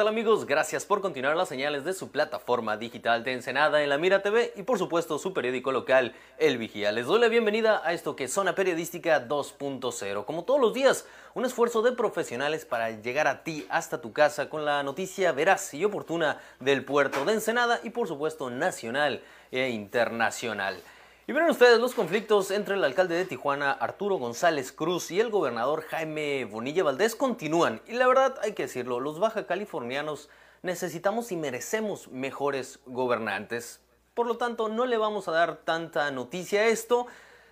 Hola, ¿qué tal amigos? Gracias por continuar las señales de su plataforma digital de Ensenada en la Mira TV y por supuesto su periódico local El Vigía. Les doy la bienvenida a esto que es Zona Periodística 2.0. Como todos los días, un esfuerzo de profesionales para llegar a ti hasta tu casa con la noticia veraz y oportuna del puerto de Ensenada y por supuesto nacional e internacional. Y miren ustedes los conflictos entre el alcalde de Tijuana, Arturo González Cruz, y el gobernador Jaime Bonilla Valdés continúan. Y la verdad, hay que decirlo, los baja californianos necesitamos y merecemos mejores gobernantes. Por lo tanto, no le vamos a dar tanta noticia a esto,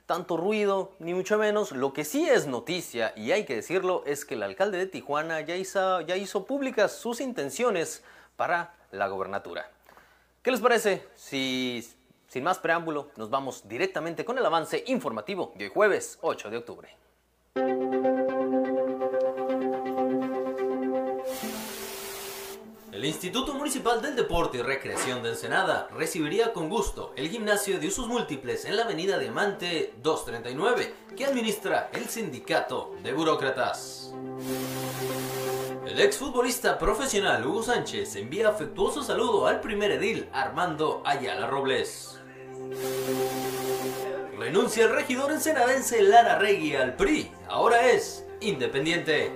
tanto ruido, ni mucho menos. Lo que sí es noticia, y hay que decirlo, es que el alcalde de Tijuana ya hizo, ya hizo públicas sus intenciones para la gobernatura. ¿Qué les parece si sin más preámbulo, nos vamos directamente con el avance informativo de jueves 8 de octubre. El Instituto Municipal del Deporte y Recreación de Ensenada recibiría con gusto el gimnasio de usos múltiples en la avenida Diamante 239 que administra el sindicato de burócratas. El exfutbolista profesional Hugo Sánchez envía afectuoso saludo al primer edil Armando Ayala Robles. Renuncia el regidor ensenadense Lara Regui al PRI. Ahora es independiente.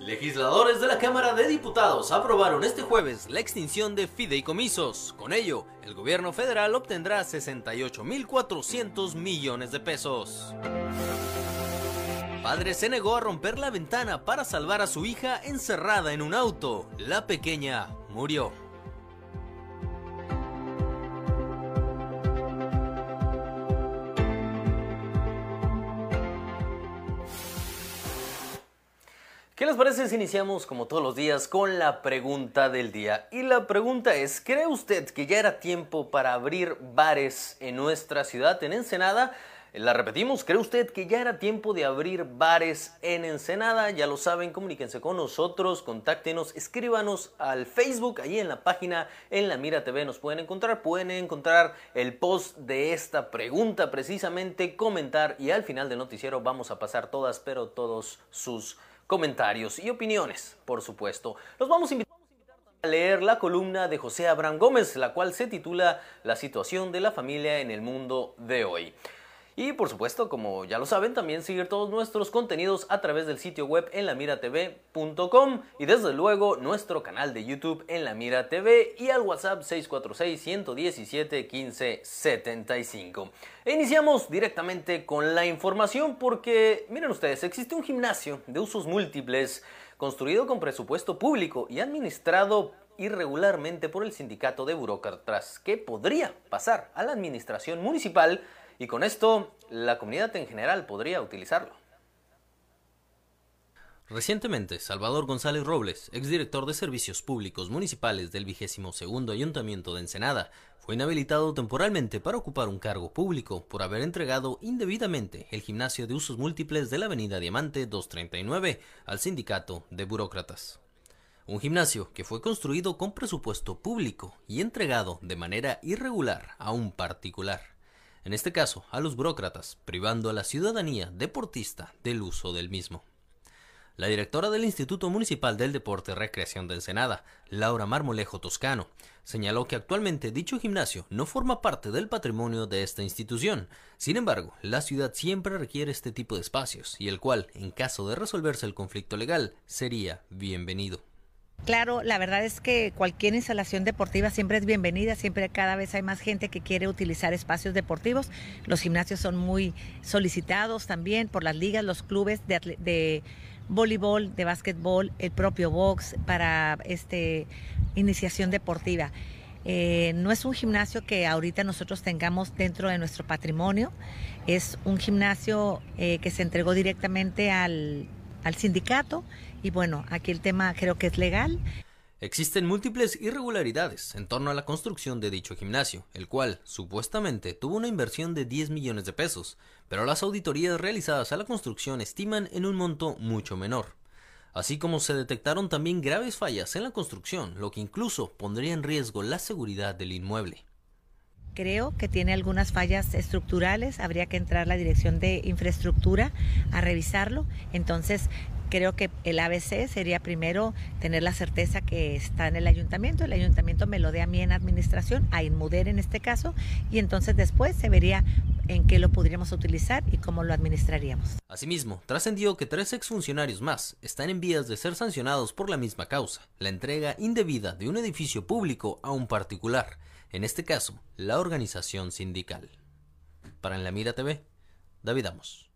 Legisladores de la Cámara de Diputados aprobaron este jueves la extinción de fideicomisos. Con ello, el gobierno federal obtendrá 68.400 millones de pesos. Padre se negó a romper la ventana para salvar a su hija encerrada en un auto. La pequeña murió. ¿Qué les parece si iniciamos como todos los días con la pregunta del día? Y la pregunta es, ¿cree usted que ya era tiempo para abrir bares en nuestra ciudad, en Ensenada? La repetimos, ¿cree usted que ya era tiempo de abrir bares en Ensenada? Ya lo saben, comuníquense con nosotros, contáctenos, escríbanos al Facebook, ahí en la página, en la Mira TV nos pueden encontrar, pueden encontrar el post de esta pregunta precisamente, comentar y al final del noticiero vamos a pasar todas, pero todos sus comentarios y opiniones, por supuesto. Los vamos a invitar a leer la columna de José Abraham Gómez, la cual se titula La situación de la familia en el mundo de hoy. Y por supuesto, como ya lo saben, también seguir todos nuestros contenidos a través del sitio web en lamiratv.com y desde luego nuestro canal de YouTube en La Mira TV y al WhatsApp 646-117-1575. E iniciamos directamente con la información porque, miren ustedes, existe un gimnasio de usos múltiples construido con presupuesto público y administrado irregularmente por el sindicato de burócratas que podría pasar a la administración municipal y con esto la comunidad en general podría utilizarlo. Recientemente, Salvador González Robles, exdirector de Servicios Públicos Municipales del vigésimo segundo Ayuntamiento de Ensenada, fue inhabilitado temporalmente para ocupar un cargo público por haber entregado indebidamente el gimnasio de usos múltiples de la Avenida Diamante 239 al sindicato de burócratas. Un gimnasio que fue construido con presupuesto público y entregado de manera irregular a un particular en este caso a los burócratas, privando a la ciudadanía deportista del uso del mismo. La directora del Instituto Municipal del Deporte y Recreación de Ensenada, Laura Marmolejo Toscano, señaló que actualmente dicho gimnasio no forma parte del patrimonio de esta institución. Sin embargo, la ciudad siempre requiere este tipo de espacios y el cual, en caso de resolverse el conflicto legal, sería bienvenido. Claro, la verdad es que cualquier instalación deportiva siempre es bienvenida, siempre cada vez hay más gente que quiere utilizar espacios deportivos. Los gimnasios son muy solicitados también por las ligas, los clubes de, voleibol, de básquetbol, el propio box para este iniciación deportiva. Eh, no es un gimnasio que ahorita nosotros tengamos dentro de nuestro patrimonio, es un gimnasio eh, que se entregó directamente al al sindicato y bueno, aquí el tema creo que es legal. Existen múltiples irregularidades en torno a la construcción de dicho gimnasio, el cual supuestamente tuvo una inversión de 10 millones de pesos, pero las auditorías realizadas a la construcción estiman en un monto mucho menor. Así como se detectaron también graves fallas en la construcción, lo que incluso pondría en riesgo la seguridad del inmueble. Creo que tiene algunas fallas estructurales, habría que entrar la dirección de infraestructura a revisarlo. Entonces, creo que el ABC sería primero tener la certeza que está en el ayuntamiento, el ayuntamiento me lo dé a mí en administración, a Inmuder en este caso, y entonces después se vería en qué lo podríamos utilizar y cómo lo administraríamos. Asimismo, trascendió que tres exfuncionarios más están en vías de ser sancionados por la misma causa, la entrega indebida de un edificio público a un particular, en este caso, la organización sindical. Para En la Mira TV, David Amos.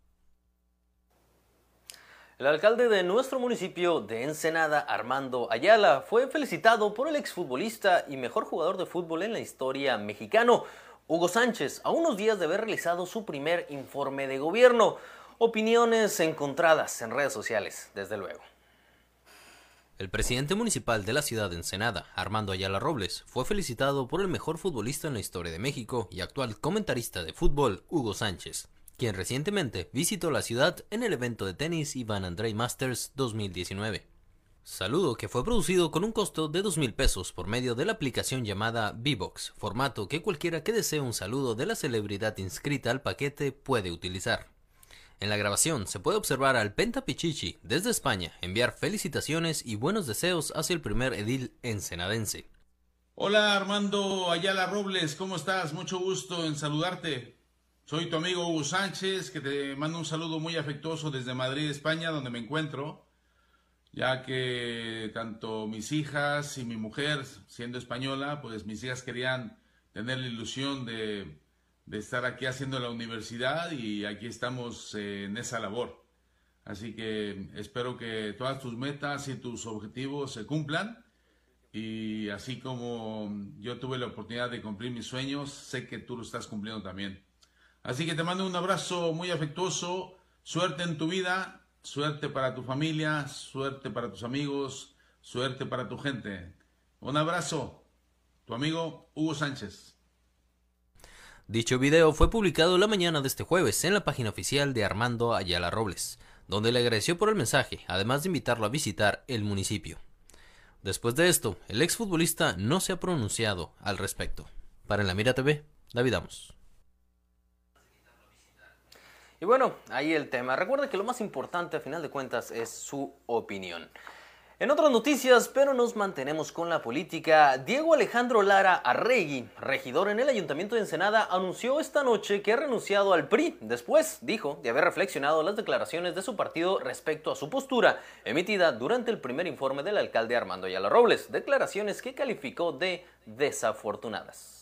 El alcalde de nuestro municipio de Ensenada, Armando Ayala, fue felicitado por el exfutbolista y mejor jugador de fútbol en la historia mexicano, Hugo Sánchez, a unos días de haber realizado su primer informe de gobierno. Opiniones encontradas en redes sociales, desde luego. El presidente municipal de la ciudad de Ensenada, Armando Ayala Robles, fue felicitado por el mejor futbolista en la historia de México y actual comentarista de fútbol, Hugo Sánchez, quien recientemente visitó la ciudad en el evento de tenis Ivan Andrei Masters 2019. Saludo que fue producido con un costo de dos mil pesos por medio de la aplicación llamada V-Box, formato que cualquiera que desee un saludo de la celebridad inscrita al paquete puede utilizar. En la grabación se puede observar al Penta Pichichi desde España enviar felicitaciones y buenos deseos hacia el primer edil ensenadense. Hola Armando Ayala Robles, ¿cómo estás? Mucho gusto en saludarte. Soy tu amigo Hugo Sánchez, que te mando un saludo muy afectuoso desde Madrid, España, donde me encuentro, ya que tanto mis hijas y mi mujer, siendo española, pues mis hijas querían tener la ilusión de, estar aquí haciendo la universidad y aquí estamos eh, en esa labor. Así que espero que todas tus metas y tus objetivos se cumplan y así como yo tuve la oportunidad de cumplir mis sueños, sé que tú lo estás cumpliendo también. Así que te mando un abrazo muy afectuoso, suerte en tu vida, suerte para tu familia, suerte para tus amigos, suerte para tu gente. Un abrazo, tu amigo Hugo Sánchez. Dicho video fue publicado la mañana de este jueves en la página oficial de Armando Ayala Robles, donde le agradeció por el mensaje, además de invitarlo a visitar el municipio. Después de esto, el exfutbolista no se ha pronunciado al respecto. Para la Mira TV, David Amos. Y bueno, ahí el tema. Recuerda que lo más importante a final de cuentas es su opinión. En otras noticias, pero nos mantenemos con la política, Diego Alejandro Lara Arregui, regidor en el Ayuntamiento de Ensenada, anunció esta noche que ha renunciado al PRI. Después dijo de haber reflexionado las declaraciones de su partido respecto a su postura emitida durante el primer informe del alcalde Armando Ayala Robles, declaraciones que calificó de desafortunadas.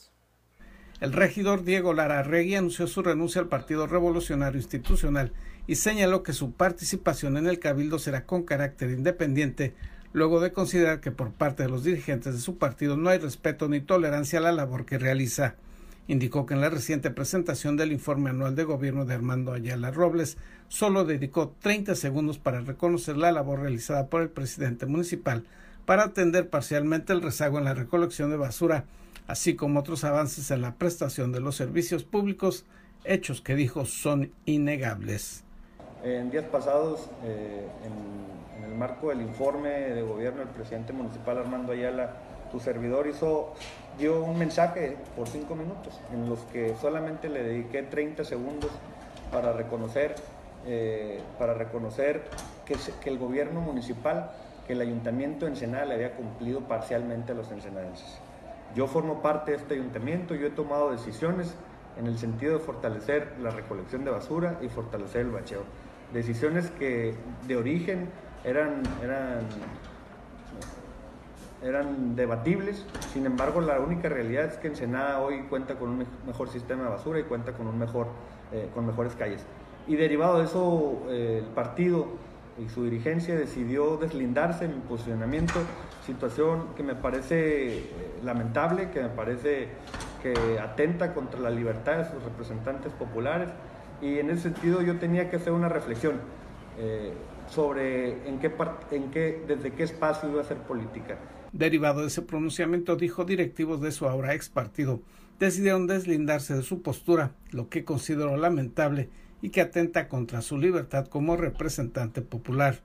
El regidor Diego Lara Arregui anunció su renuncia al Partido Revolucionario Institucional y señaló que su participación en el Cabildo será con carácter independiente, luego de considerar que por parte de los dirigentes de su partido no hay respeto ni tolerancia a la labor que realiza. Indicó que en la reciente presentación del informe anual de gobierno de Armando Ayala Robles solo dedicó 30 segundos para reconocer la labor realizada por el presidente municipal para atender parcialmente el rezago en la recolección de basura así como otros avances en la prestación de los servicios públicos, hechos que dijo son innegables. En días pasados, eh, en, el marco del informe de gobierno del presidente municipal Armando Ayala, tu servidor hizo, dio un mensaje por cinco minutos en los que solamente le dediqué 30 segundos para reconocer, eh, para reconocer que, el gobierno municipal, que el ayuntamiento de Ensenada le había cumplido parcialmente a los ensenadenses. Yo formo parte de este ayuntamiento, yo he tomado decisiones en el sentido de fortalecer la recolección de basura y fortalecer el bacheo. Decisiones que de origen eran, eran, eran debatibles, sin embargo la única realidad es que Ensenada hoy cuenta con un mejor sistema de basura y cuenta con, un mejor, eh, con mejores calles. Y derivado de eso, eh, el partido y su dirigencia decidió deslindarse en mi posicionamiento, situación que me parece eh, lamentable, que me parece que atenta contra la libertad de sus representantes populares y en ese sentido yo tenía que hacer una reflexión eh, sobre en qué, en desde qué espacio iba a hacer política. Derivado de ese pronunciamiento, dijo directivos de su ahora ex partido, decidieron deslindarse de su postura, lo que consideró lamentable y que atenta contra su libertad como representante popular.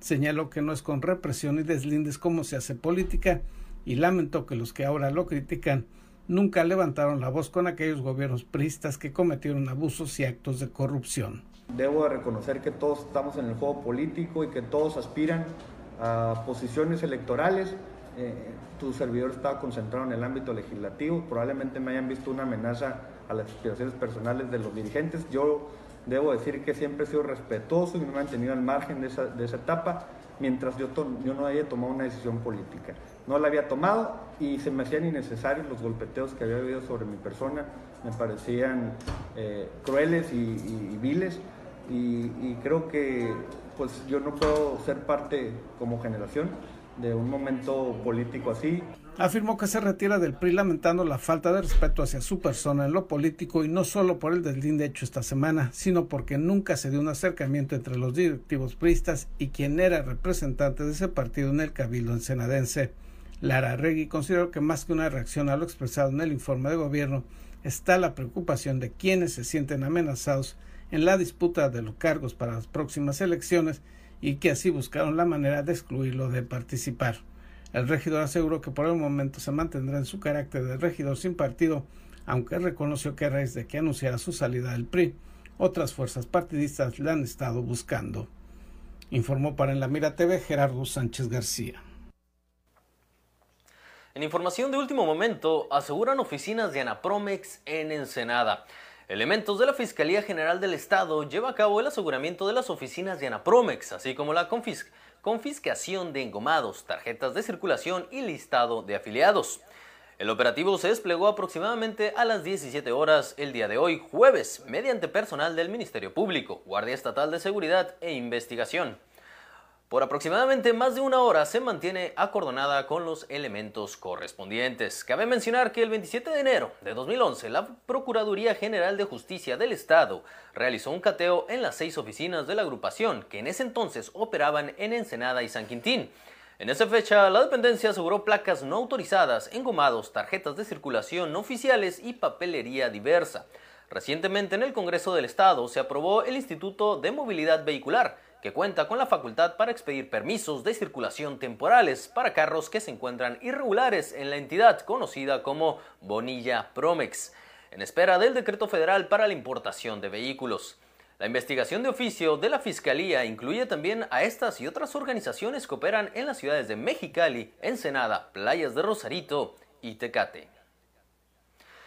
Señaló que no es con represión y deslindes como se hace política y lamentó que los que ahora lo critican nunca levantaron la voz con aquellos gobiernos priistas que cometieron abusos y actos de corrupción. Debo de reconocer que todos estamos en el juego político y que todos aspiran a posiciones electorales. Eh, tu servidor estaba concentrado en el ámbito legislativo, probablemente me hayan visto una amenaza a las aspiraciones personales de los dirigentes. Yo debo decir que siempre he sido respetuoso y me he mantenido al margen de esa, de esa etapa mientras yo, no haya tomado una decisión política. No la había tomado y se me hacían innecesarios los golpeteos que había habido sobre mi persona, me parecían eh, crueles y, viles. Y, y, creo que pues yo no puedo ser parte como generación de un momento político así. Afirmó que se retira del PRI lamentando la falta de respeto hacia su persona en lo político y no solo por el deslinde hecho esta semana, sino porque nunca se dio un acercamiento entre los directivos priistas y quien era representante de ese partido en el Cabildo ensenadense. Lara Regui consideró que más que una reacción a lo expresado en el informe de gobierno, está la preocupación de quienes se sienten amenazados en la disputa de los cargos para las próximas elecciones y que así buscaron la manera de excluirlo de participar. El regidor aseguró que por el momento se mantendrá en su carácter de regidor sin partido, aunque reconoció que a raíz de que anunciara su salida del PRI, otras fuerzas partidistas le han estado buscando. Informó para En la Mira TV Gerardo Sánchez García. En información de último momento, aseguran oficinas de Anapromex en Ensenada. Elementos de la Fiscalía General del Estado lleva a cabo el aseguramiento de las oficinas de Anapromex, así como la confiscación de engomados, tarjetas de circulación y listado de afiliados. El operativo se desplegó aproximadamente a las 17 horas el día de hoy, jueves, mediante personal del Ministerio Público, Guardia Estatal de Seguridad e Investigación. Por aproximadamente más de una hora se mantiene acordonada con los elementos correspondientes. Cabe mencionar que el 27 de enero de 2011 la Procuraduría General de Justicia del Estado realizó un cateo en las seis oficinas de la agrupación que en ese entonces operaban en Ensenada y San Quintín. En esa fecha, la dependencia aseguró placas no autorizadas, engomados, tarjetas de circulación no oficiales y papelería diversa. Recientemente en el Congreso del Estado se aprobó el Instituto de Movilidad Vehicular, que cuenta con la facultad para expedir permisos de circulación temporales para carros que se encuentran irregulares en la entidad conocida como Bonilla Promex, en espera del decreto federal para la importación de vehículos. La investigación de oficio de la Fiscalía incluye también a estas y otras organizaciones que operan en las ciudades de Mexicali, Ensenada, Playas de Rosarito y Tecate.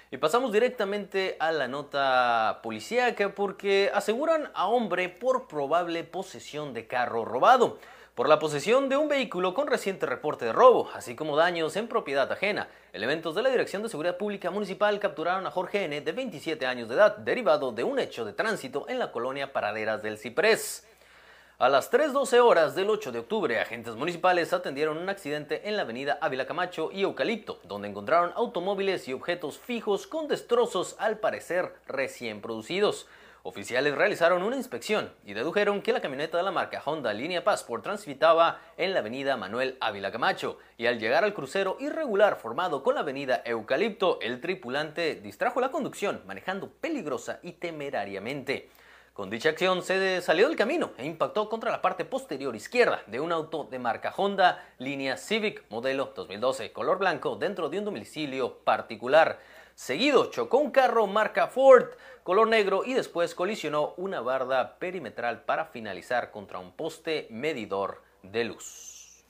Y pasamos directamente a la nota policíaca porque aseguran a hombre por probable posesión de carro robado por la posesión de un vehículo con reciente reporte de robo, así como daños en propiedad ajena. Elementos de la Dirección de Seguridad Pública Municipal capturaron a Jorge N., de 27 años de edad, derivado de un hecho de tránsito en la colonia Paraderas del Ciprés. A las 3.12 horas del 8 de octubre, agentes municipales atendieron un accidente en la avenida Ávila Camacho y Eucalipto, donde encontraron automóviles y objetos fijos con destrozos al parecer recién producidos. Oficiales realizaron una inspección y dedujeron que la camioneta de la marca Honda Línea Passport transitaba en la avenida Manuel Ávila Camacho y al llegar al crucero irregular formado con la avenida Eucalipto, el tripulante distrajo la conducción manejando peligrosa y temerariamente. Con dicha acción se salió del camino e impactó contra la parte posterior izquierda de un auto de marca Honda línea Civic modelo 2012 color blanco dentro de un domicilio particular. Seguido chocó un carro marca Ford color negro y después colisionó una barda perimetral para finalizar contra un poste medidor de luz.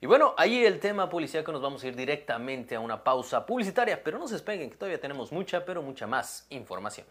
Y bueno, ahí el tema policía que nos vamos a ir directamente a una pausa publicitaria, pero no se despeguen que todavía tenemos mucha, pero mucha más información.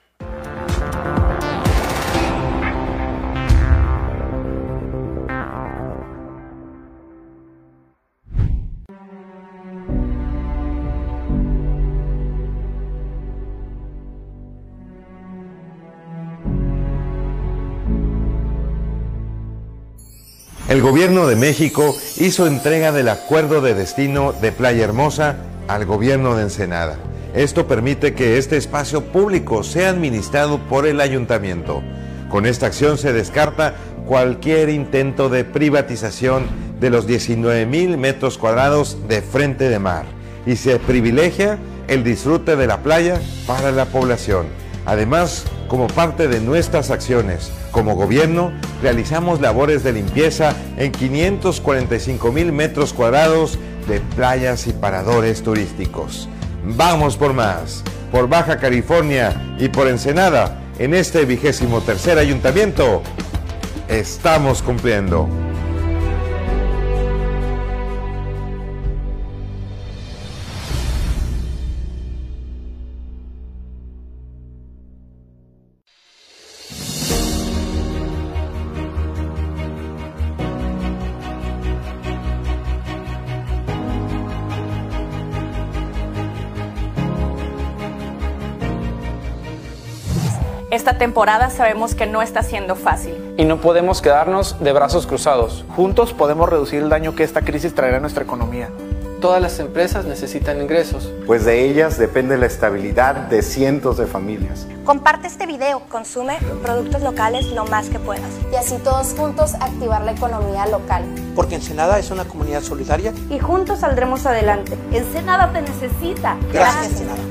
El gobierno de México hizo entrega del acuerdo de destino de Playa Hermosa al gobierno de Ensenada. Esto permite que este espacio público sea administrado por el ayuntamiento. Con esta acción se descarta cualquier intento de privatización de los 19 mil metros cuadrados de frente de mar y se privilegia el disfrute de la playa para la población. Además, como parte de nuestras acciones como gobierno, realizamos labores de limpieza en 545 mil metros cuadrados de playas y paradores turísticos. Vamos por más. Por Baja California y por Ensenada, en este vigésimo tercer ayuntamiento, estamos cumpliendo. Temporada sabemos que no está siendo fácil. Y no podemos quedarnos de brazos cruzados. Juntos podemos reducir el daño que esta crisis traerá a nuestra economía. Todas las empresas necesitan ingresos. Pues de ellas depende la estabilidad de cientos de familias. Comparte este video, consume productos locales lo más que puedas. Y así todos juntos activar la economía local. Porque Ensenada es una comunidad solidaria. Y juntos saldremos adelante. Ensenada te necesita. Gracias, Gracias Ensenada.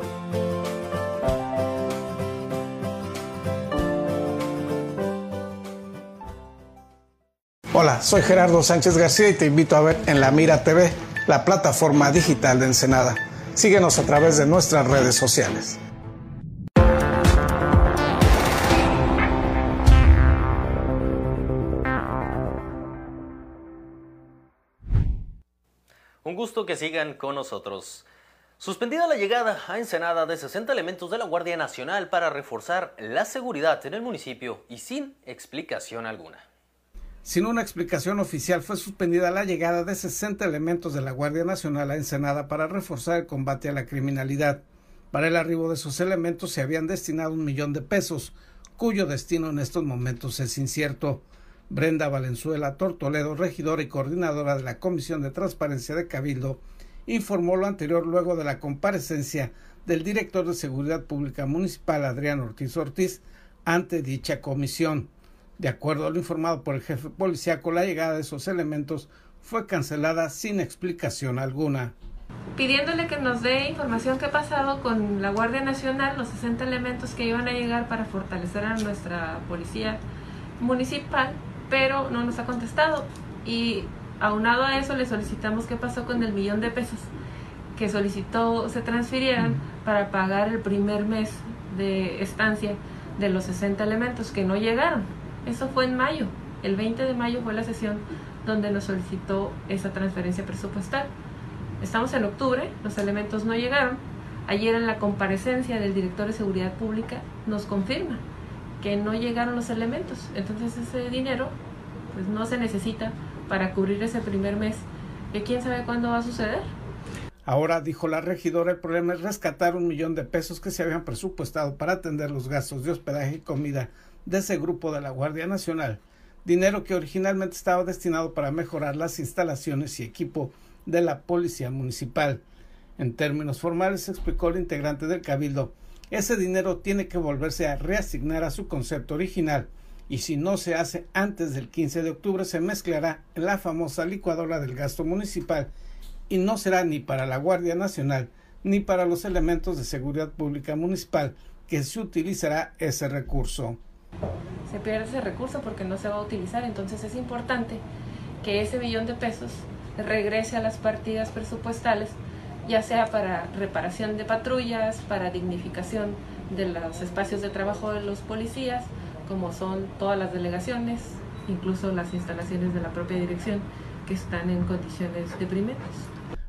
Hola, soy Gerardo Sánchez García y te invito a ver en La Mira TV, la plataforma digital de Ensenada. Síguenos a través de nuestras redes sociales. Un gusto que sigan con nosotros. Suspendida la llegada a Ensenada de 60 elementos de la Guardia Nacional para reforzar la seguridad en el municipio y sin explicación alguna. Sin una explicación oficial fue suspendida la llegada de 60 elementos de la Guardia Nacional a Ensenada para reforzar el combate a la criminalidad. Para el arribo de esos elementos se habían destinado un millón de pesos, cuyo destino en estos momentos es incierto. Brenda Valenzuela Tortoledo, regidora y coordinadora de la Comisión de Transparencia de Cabildo, informó lo anterior luego de la comparecencia del director de Seguridad Pública Municipal Adrián Ortiz Ortiz ante dicha comisión. De acuerdo a lo informado por el jefe policíaco, la llegada de esos elementos fue cancelada sin explicación alguna. Pidiéndole que nos dé información qué ha pasado con la Guardia Nacional, los 60 elementos que iban a llegar para fortalecer a nuestra policía municipal, pero no nos ha contestado. Y aunado a eso le solicitamos qué pasó con el millón de pesos que solicitó se transfirieran para pagar el primer mes de estancia de los 60 elementos que no llegaron. Eso fue en mayo. El 20 de mayo fue la sesión donde nos solicitó esa transferencia presupuestal. Estamos en octubre, los elementos no llegaron. Ayer en la comparecencia del director de Seguridad Pública nos confirma que no llegaron los elementos. Entonces ese dinero pues no se necesita para cubrir ese primer mes, que quién sabe cuándo va a suceder. Ahora, dijo la regidora, el problema es rescatar un millón de pesos que se habían presupuestado para atender los gastos de hospedaje y comida de ese grupo de la Guardia Nacional, dinero que originalmente estaba destinado para mejorar las instalaciones y equipo de la Policía Municipal. En términos formales, explicó el integrante del Cabildo, ese dinero tiene que volverse a reasignar a su concepto original y si no se hace antes del 15 de octubre se mezclará en la famosa licuadora del gasto municipal y no será ni para la Guardia Nacional ni para los elementos de seguridad pública municipal que se utilizará ese recurso se pierde ese recurso porque no se va a utilizar. Entonces es importante que ese millón de pesos regrese a las partidas presupuestales, ya sea para reparación de patrullas, para dignificación de los espacios de trabajo de los policías, como son todas las delegaciones, incluso las instalaciones de la propia dirección, que están en condiciones deprimentes.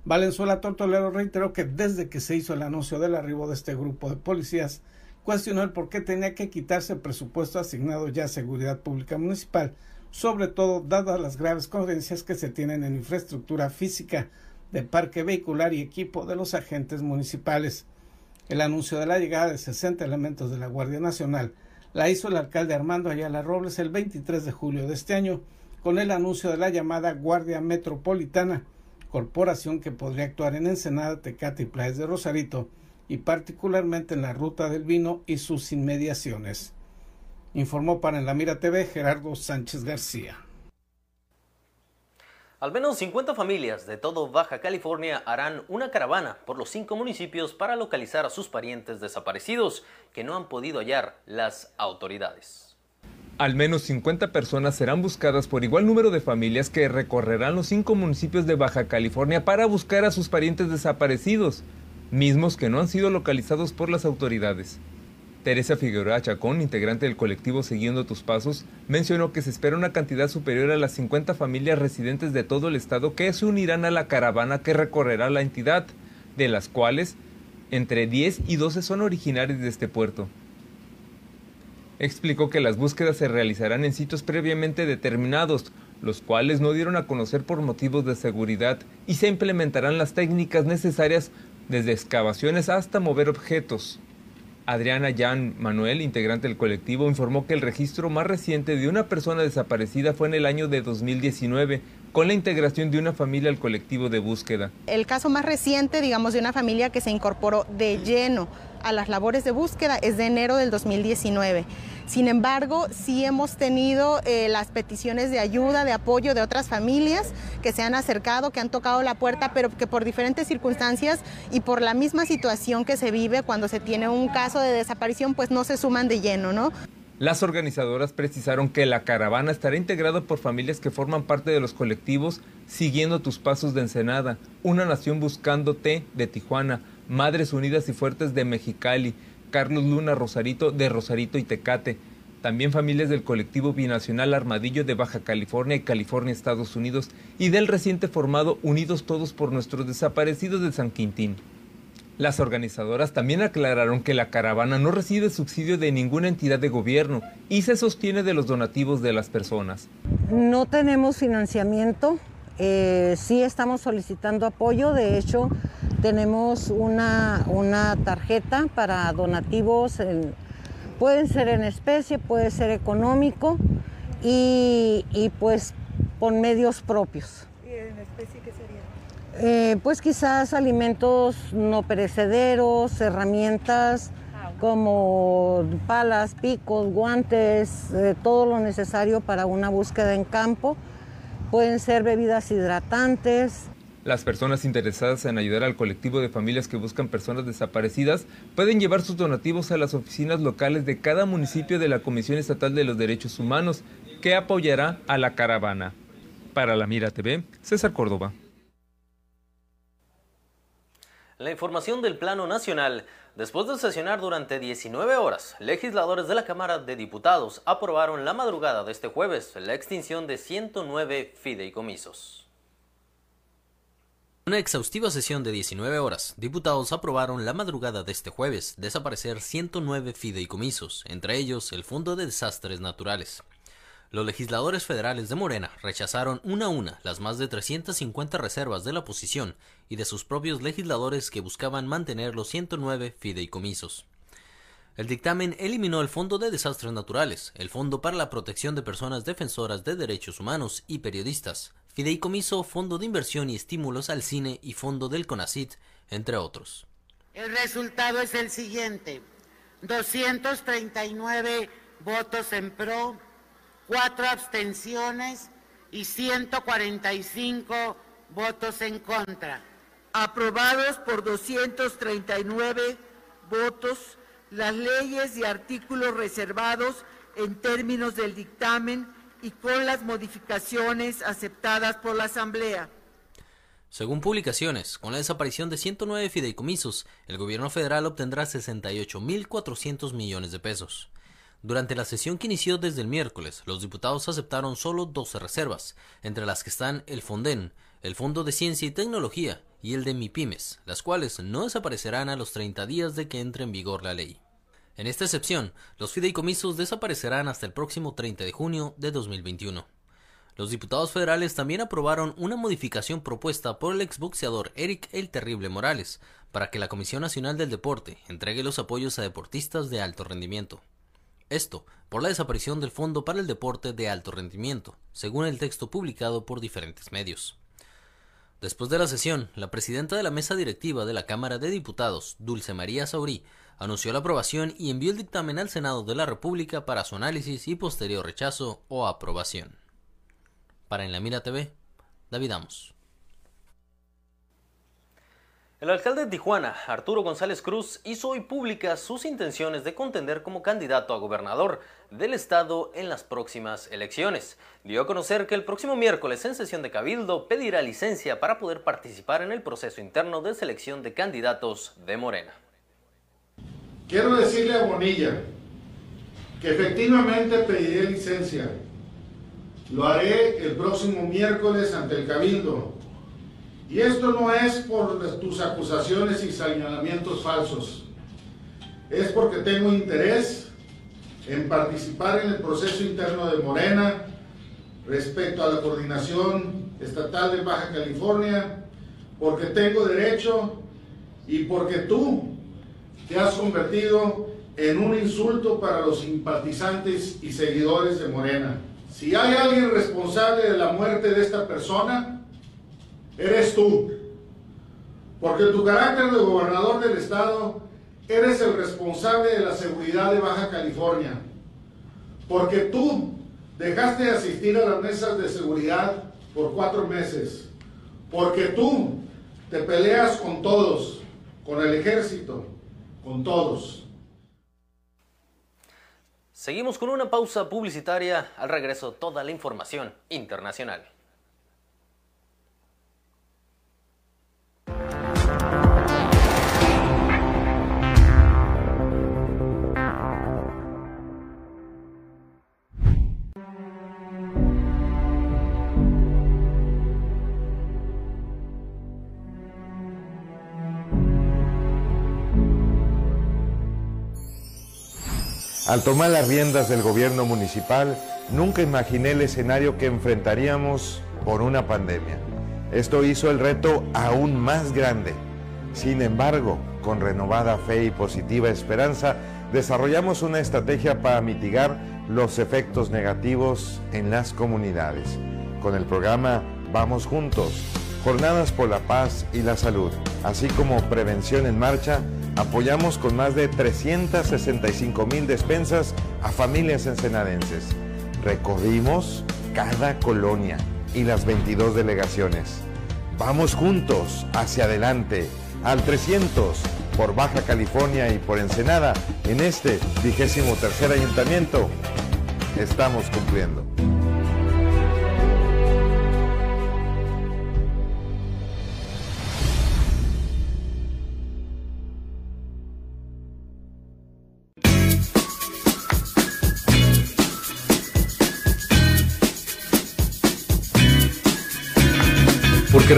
Valenzuela Tortolero reiteró que desde que se hizo el anuncio del arribo de este grupo de policías, cuestionó el por qué tenía que quitarse el presupuesto asignado ya a Seguridad Pública Municipal, sobre todo dadas las graves carencias que se tienen en infraestructura física de parque vehicular y equipo de los agentes municipales. El anuncio de la llegada de 60 elementos de la Guardia Nacional la hizo el alcalde Armando Ayala Robles el 23 de julio de este año, con el anuncio de la llamada Guardia Metropolitana, corporación que podría actuar en Ensenada, Tecate y Playas de Rosarito, y particularmente en la Ruta del Vino y sus inmediaciones. Informó para En la Mira TV Gerardo Sánchez García. Al menos 50 familias de todo Baja California harán una caravana por los cinco municipios para localizar a sus parientes desaparecidos que no han podido hallar las autoridades. Al menos 50 personas serán buscadas por igual número de familias que recorrerán los cinco municipios de Baja California para buscar a sus parientes desaparecidos, mismos que no han sido localizados por las autoridades. Teresa Figueroa Chacón, integrante del colectivo Siguiendo tus Pasos, mencionó que se espera una cantidad superior a las 50 familias residentes de todo el estado que se unirán a la caravana que recorrerá la entidad, de las cuales entre 10 y 12 son originarios de este puerto. Explicó que las búsquedas se realizarán en sitios previamente determinados, los cuales no dieron a conocer por motivos de seguridad, y se implementarán las técnicas necesarias desde excavaciones hasta mover objetos. Adriana Jan Manuel, integrante del colectivo, informó que el registro más reciente de una persona desaparecida fue en el año de 2019, con la integración de una familia al colectivo de búsqueda. El caso más reciente, digamos, de una familia que se incorporó de lleno a las labores de búsqueda es de enero del 2019. Sin embargo, sí hemos tenido eh, las peticiones de ayuda, de apoyo de otras familias que se han acercado, que han tocado la puerta, pero que por diferentes circunstancias y por la misma situación que se vive cuando se tiene un caso de desaparición, pues no se suman de lleno, ¿no? Las organizadoras precisaron que la caravana estará integrada por familias que forman parte de los colectivos Siguiendo tus pasos de Ensenada, Una Nación Buscándote de Tijuana, Madres Unidas y Fuertes de Mexicali, Carlos Luna Rosarito de Rosarito y Tecate. También familias del colectivo binacional Armadillo de Baja California y California, Estados Unidos, y del reciente formado Unidos Todos por Nuestros Desaparecidos de San Quintín. Las organizadoras también aclararon que la caravana no recibe subsidio de ninguna entidad de gobierno y se sostiene de los donativos de las personas. No tenemos financiamiento, eh, sí estamos solicitando apoyo, de hecho tenemos una, una tarjeta para donativos, pueden ser en especie, puede ser económico y, y pues con medios propios. ¿Y en especie qué sería? Eh, pues quizás alimentos no perecederos, herramientas como palas, picos, guantes, eh, todo lo necesario para una búsqueda en campo. Pueden ser bebidas hidratantes. Las personas interesadas en ayudar al colectivo de familias que buscan personas desaparecidas pueden llevar sus donativos a las oficinas locales de cada municipio de la Comisión Estatal de los Derechos Humanos, que apoyará a la caravana. Para la Mira TV, César Córdoba. La información del Plano Nacional. Después de sesionar durante 19 horas, legisladores de la Cámara de Diputados aprobaron la madrugada de este jueves la extinción de 109 fideicomisos. Una exhaustiva sesión de 19 horas, diputados aprobaron la madrugada de este jueves desaparecer 109 fideicomisos, entre ellos el Fondo de Desastres Naturales. Los legisladores federales de Morena rechazaron una a una las más de 350 reservas de la oposición y de sus propios legisladores que buscaban mantener los 109 fideicomisos. El dictamen eliminó el Fondo de Desastres Naturales, el Fondo para la Protección de Personas Defensoras de Derechos Humanos y Periodistas, Fideicomiso, Fondo de Inversión y Estímulos al Cine y Fondo del CONACIT, entre otros. El resultado es el siguiente. 239 votos en pro, cuatro abstenciones y 145 votos en contra. Aprobados por 239 votos las leyes y artículos reservados en términos del dictamen y con las modificaciones aceptadas por la Asamblea. Según publicaciones, con la desaparición de 109 fideicomisos, el gobierno federal obtendrá 68.400 millones de pesos. Durante la sesión que inició desde el miércoles, los diputados aceptaron solo 12 reservas, entre las que están el Fonden, el Fondo de Ciencia y Tecnología y el de MIPIMES, las cuales no desaparecerán a los 30 días de que entre en vigor la ley. En esta excepción, los fideicomisos desaparecerán hasta el próximo 30 de junio de 2021. Los diputados federales también aprobaron una modificación propuesta por el exboxeador Eric El Terrible Morales para que la Comisión Nacional del Deporte entregue los apoyos a deportistas de alto rendimiento. Esto por la desaparición del Fondo para el Deporte de Alto Rendimiento, según el texto publicado por diferentes medios. Después de la sesión, la presidenta de la mesa directiva de la Cámara de Diputados, Dulce María Saurí, anunció la aprobación y envió el dictamen al Senado de la República para su análisis y posterior rechazo o aprobación. Para En la Mira TV, David Amos. El alcalde de Tijuana, Arturo González Cruz, hizo hoy públicas sus intenciones de contender como candidato a gobernador del estado en las próximas elecciones. Dio a conocer que el próximo miércoles en sesión de Cabildo pedirá licencia para poder participar en el proceso interno de selección de candidatos de Morena. Quiero decirle a Bonilla que efectivamente pediré licencia lo haré el próximo miércoles ante el Cabildo. Y esto no es por tus acusaciones y señalamientos falsos. Es porque tengo interés en participar en el proceso interno de Morena respecto a la coordinación estatal de Baja California, porque tengo derecho y porque tú te has convertido en un insulto para los simpatizantes y seguidores de Morena. Si hay alguien responsable de la muerte de esta persona, eres tú. Porque en tu carácter de gobernador del estado, eres el responsable de la seguridad de Baja California. Porque tú dejaste de asistir a las mesas de seguridad por cuatro meses. Porque tú te peleas con todos, con el ejército, con todos. Seguimos con una pausa publicitaria. Al regreso, toda la información internacional. Al tomar las riendas del gobierno municipal, nunca imaginé el escenario que enfrentaríamos por una pandemia. Esto hizo el reto aún más grande. Sin embargo, con renovada fe y positiva esperanza, desarrollamos una estrategia para mitigar los efectos negativos en las comunidades. Con el programa Vamos Juntos, Jornadas por la Paz y la Salud, así como Prevención en Marcha, apoyamos con más de 365 mil despensas a familias ensenadenses. Recorrimos cada colonia y las 22 delegaciones. Vamos juntos hacia adelante al 300 por Baja California y por Ensenada en este vigésimo tercer ayuntamiento. Estamos cumpliendo.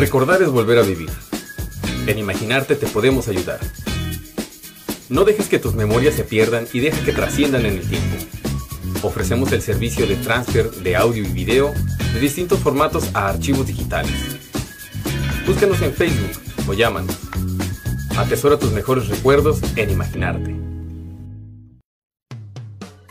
Recordar es volver a vivir. En imaginarte te podemos ayudar. No dejes que tus memorias se pierdan y deja que trasciendan en el tiempo. Ofrecemos el servicio de transfer de audio y video de distintos formatos a archivos digitales. Búscanos en Facebook o llámanos. Atesora tus mejores recuerdos en imaginarte.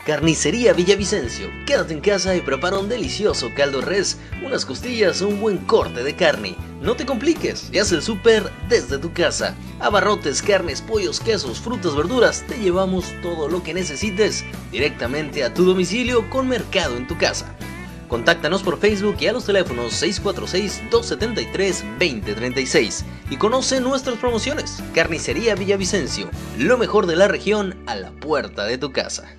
Carnicería Villavicencio. Quédate en casa y prepara un delicioso caldo res, unas costillas o un buen corte de carne. No te compliques y haz el súper desde tu casa. Abarrotes, carnes, pollos, quesos, frutas, verduras, te llevamos todo lo que necesites directamente a tu domicilio con Mercado en tu casa. Contáctanos por Facebook y a los teléfonos 646-273-2036 y conoce nuestras promociones. Carnicería Villavicencio, lo mejor de la región a la puerta de tu casa.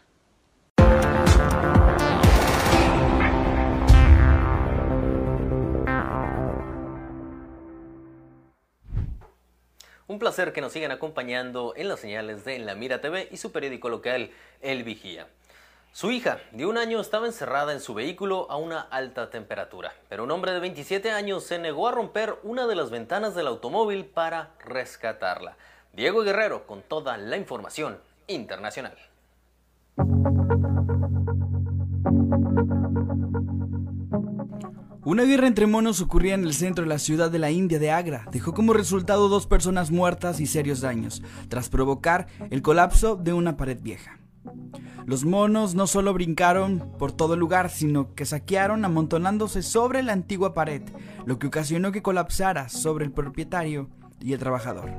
Un placer que nos sigan acompañando en las señales de la Mira TV y su periódico local El Vigía. Su hija de un año estaba encerrada en su vehículo a una alta temperatura, pero un hombre de 27 años se negó a romper una de las ventanas del automóvil para rescatarla. Diego Guerrero con toda la información internacional. Una guerra entre monos ocurría en el centro de la ciudad de la India de Agra. Dejó como resultado dos personas muertas y serios daños, tras provocar el colapso de una pared vieja. Los monos no solo brincaron por todo el lugar, sino que saquearon amontonándose sobre la antigua pared, lo que ocasionó que colapsara sobre el propietario y el trabajador.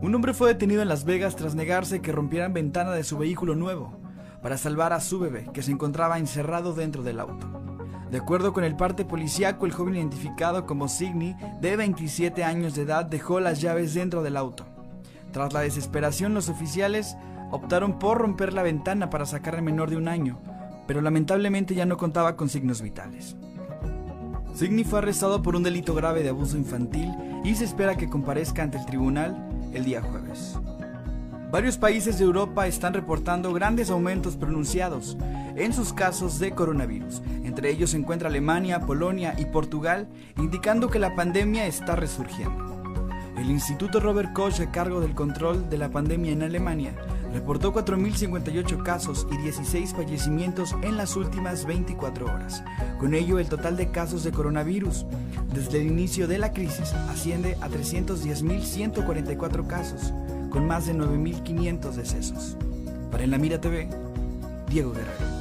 Un hombre fue detenido en Las Vegas tras negarse que rompieran ventana de su vehículo nuevo para salvar a su bebé, que se encontraba encerrado dentro del auto. De acuerdo con el parte policíaco, el joven identificado como Signy, de 27 años de edad, dejó las llaves dentro del auto. Tras la desesperación, los oficiales optaron por romper la ventana para sacar al menor de un año, pero lamentablemente ya no contaba con signos vitales. Signy fue arrestado por un delito grave de abuso infantil y se espera que comparezca ante el tribunal el día jueves. Varios países de Europa están reportando grandes aumentos pronunciados en sus casos de coronavirus. Entre ellos se encuentra Alemania, Polonia y Portugal, indicando que la pandemia está resurgiendo. El Instituto Robert Koch a cargo del control de la pandemia en Alemania reportó 4.058 casos y 16 fallecimientos en las últimas 24 horas. Con ello, el total de casos de coronavirus desde el inicio de la crisis asciende a 310.144 casos, con más de 9.500 decesos. Para En la Mira TV, Diego Guerrero.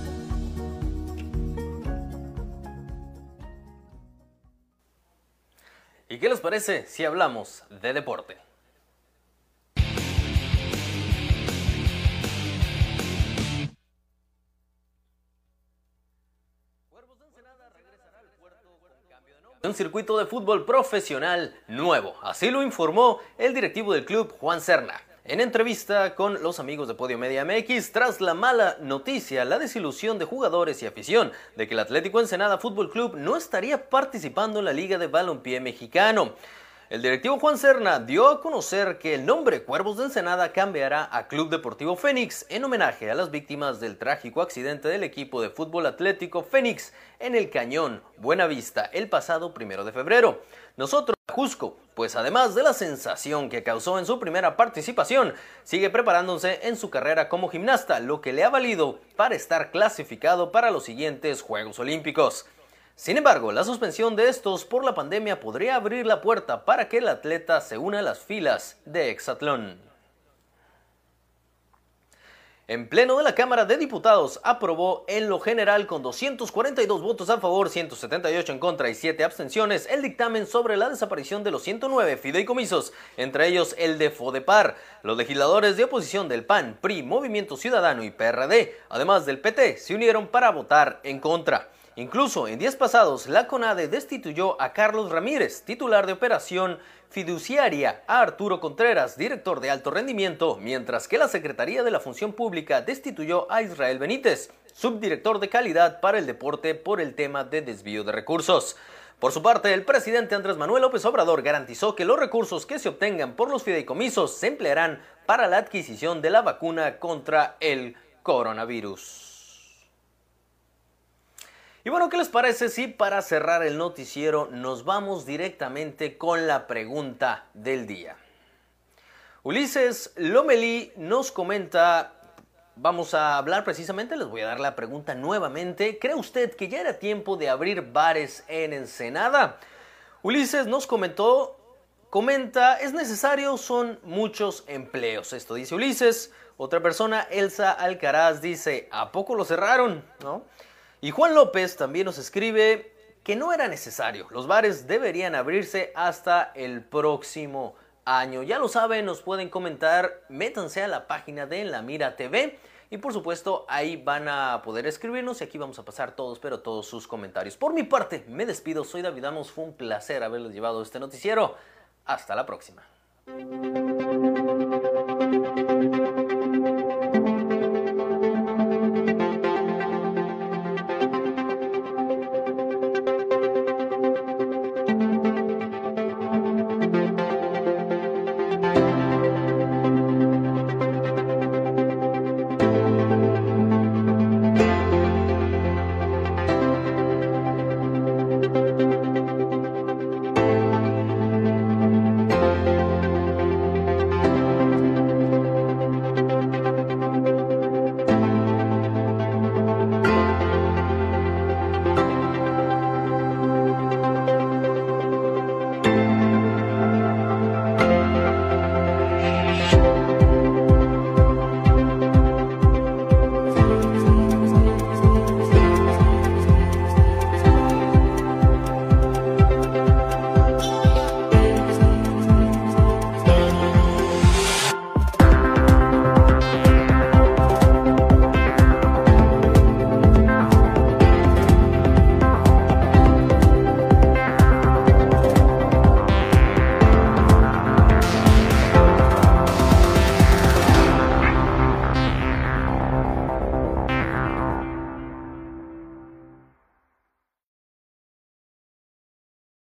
¿Y qué les parece si hablamos de deporte? Un circuito de fútbol profesional nuevo. Así lo informó el directivo del club, Juan Serna. En entrevista con los amigos de Podio Media MX, tras la mala noticia, la desilusión de jugadores y afición de que el Atlético Ensenada Fútbol Club no estaría participando en la Liga de Balompié Mexicano. El directivo Juan Serna dio a conocer que el nombre Cuervos de Ensenada cambiará a Club Deportivo Fénix en homenaje a las víctimas del trágico accidente del equipo de fútbol atlético Fénix en el Cañón Buenavista el pasado primero de febrero. Nosotros, Jusco, pues además de la sensación que causó en su primera participación, sigue preparándose en su carrera como gimnasta, lo que le ha valido para estar clasificado para los siguientes Juegos Olímpicos. Sin embargo, la suspensión de estos por la pandemia podría abrir la puerta para que el atleta se una a las filas de Exatlón. En pleno de la Cámara de Diputados aprobó en lo general con 242 votos a favor, 178 en contra y 7 abstenciones el dictamen sobre la desaparición de los 109 fideicomisos, entre ellos el de Fodepar. Los legisladores de oposición del PAN, PRI, Movimiento Ciudadano y PRD, además del PT, se unieron para votar en contra. Incluso en días pasados, la CONADE destituyó a Carlos Ramírez, titular de operación fiduciaria, a Arturo Contreras, director de alto rendimiento, mientras que la Secretaría de la Función Pública destituyó a Israel Benítez, subdirector de calidad para el deporte por el tema de desvío de recursos. Por su parte, el presidente Andrés Manuel López Obrador garantizó que los recursos que se obtengan por los fideicomisos se emplearán para la adquisición de la vacuna contra el coronavirus. Y bueno, ¿qué les parece si para cerrar el noticiero nos vamos directamente con la pregunta del día? Ulises Lomelí nos comenta vamos a hablar precisamente, les voy a dar la pregunta nuevamente. ¿Cree usted que ya era tiempo de abrir bares en Ensenada? Ulises nos comentó, comenta, es necesario, son muchos empleos. Esto dice Ulises. Otra persona, Elsa Alcaraz, dice, ¿a poco lo cerraron? ¿No? Y Juan López también nos escribe que no era necesario. Los bares deberían abrirse hasta el próximo año. Ya lo saben, nos pueden comentar, métanse a la página de La Mira TV. Y por supuesto, ahí van a poder escribirnos y aquí vamos a pasar todos, pero todos sus comentarios. Por mi parte, me despido. Soy David Amos. Fue un placer haberles llevado este noticiero. Hasta la próxima.